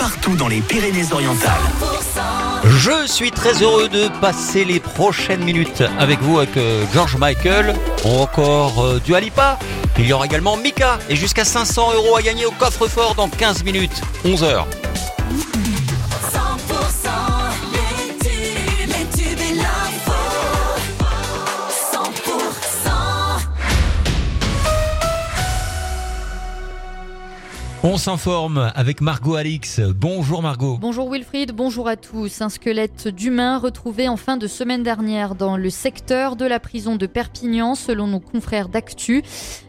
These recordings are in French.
partout dans les Pyrénées-Orientales. Je suis très heureux de passer les prochaines minutes avec vous avec euh, George Michael, ou encore euh, du Alipa. Il y aura également Mika et jusqu'à 500 euros à gagner au coffre-fort dans 15 minutes, 11 heures. On s'informe avec Margot Alix. Bonjour Margot. Bonjour Wilfried, bonjour à tous. Un squelette d'humain retrouvé en fin de semaine dernière dans le secteur de la prison de Perpignan selon nos confrères d'Actu.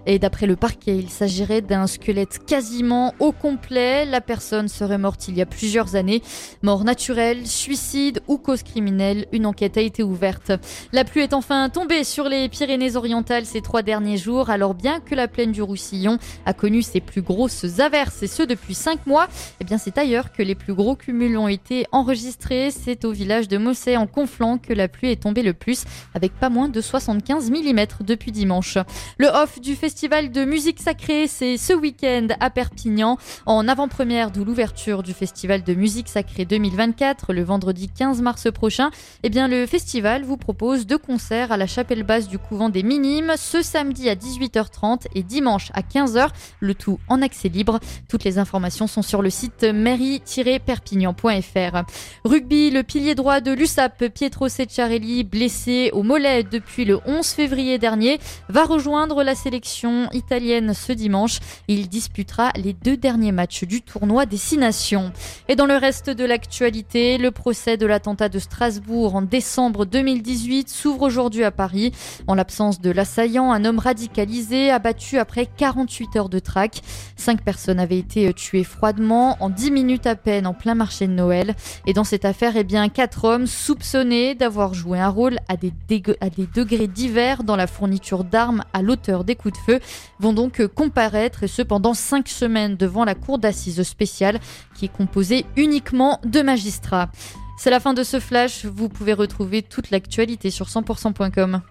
Et d'après le parquet, il s'agirait d'un squelette quasiment au complet. La personne serait morte il y a plusieurs années. Mort naturelle, suicide ou cause criminelle, une enquête a été ouverte. La pluie est enfin tombée sur les Pyrénées-Orientales ces trois derniers jours, alors bien que la plaine du Roussillon a connu ses plus grosses averses, et ce depuis cinq mois, eh bien c'est ailleurs que les plus gros cumuls ont été enregistrés. C'est au village de Mossay en Conflans que la pluie est tombée le plus, avec pas moins de 75 mm depuis dimanche. Le off du festival de musique sacrée, c'est ce week-end à Perpignan, en avant-première de l'ouverture du festival de musique sacrée 2024, le vendredi 15 mars prochain. Eh bien, le festival vous propose deux concerts à la chapelle basse du couvent des Minimes, ce samedi à 18h30 et dimanche à 15h, le tout en accès libre. Toutes les informations sont sur le site mairie-perpignan.fr. Rugby, le pilier droit de l'USAP, Pietro Secciarelli, blessé au mollet depuis le 11 février dernier, va rejoindre la sélection italienne ce dimanche. Il disputera les deux derniers matchs du tournoi des Six Nations. Et dans le reste de l'actualité, le procès de l'attentat de Strasbourg en décembre 2018 s'ouvre aujourd'hui à Paris. En l'absence de l'assaillant, un homme radicalisé abattu après 48 heures de traque. Cinq personnes avaient été tuées froidement en 10 minutes à peine en plein marché de Noël. Et dans cette affaire, eh bien, quatre hommes soupçonnés d'avoir joué un rôle à des, dég- à des degrés divers dans la fourniture d'armes à l'auteur des coups de feu vont donc comparaître et ce pendant cinq semaines devant la cour d'assises spéciale qui est composée uniquement de magistrats. C'est la fin de ce flash. Vous pouvez retrouver toute l'actualité sur 100%.com.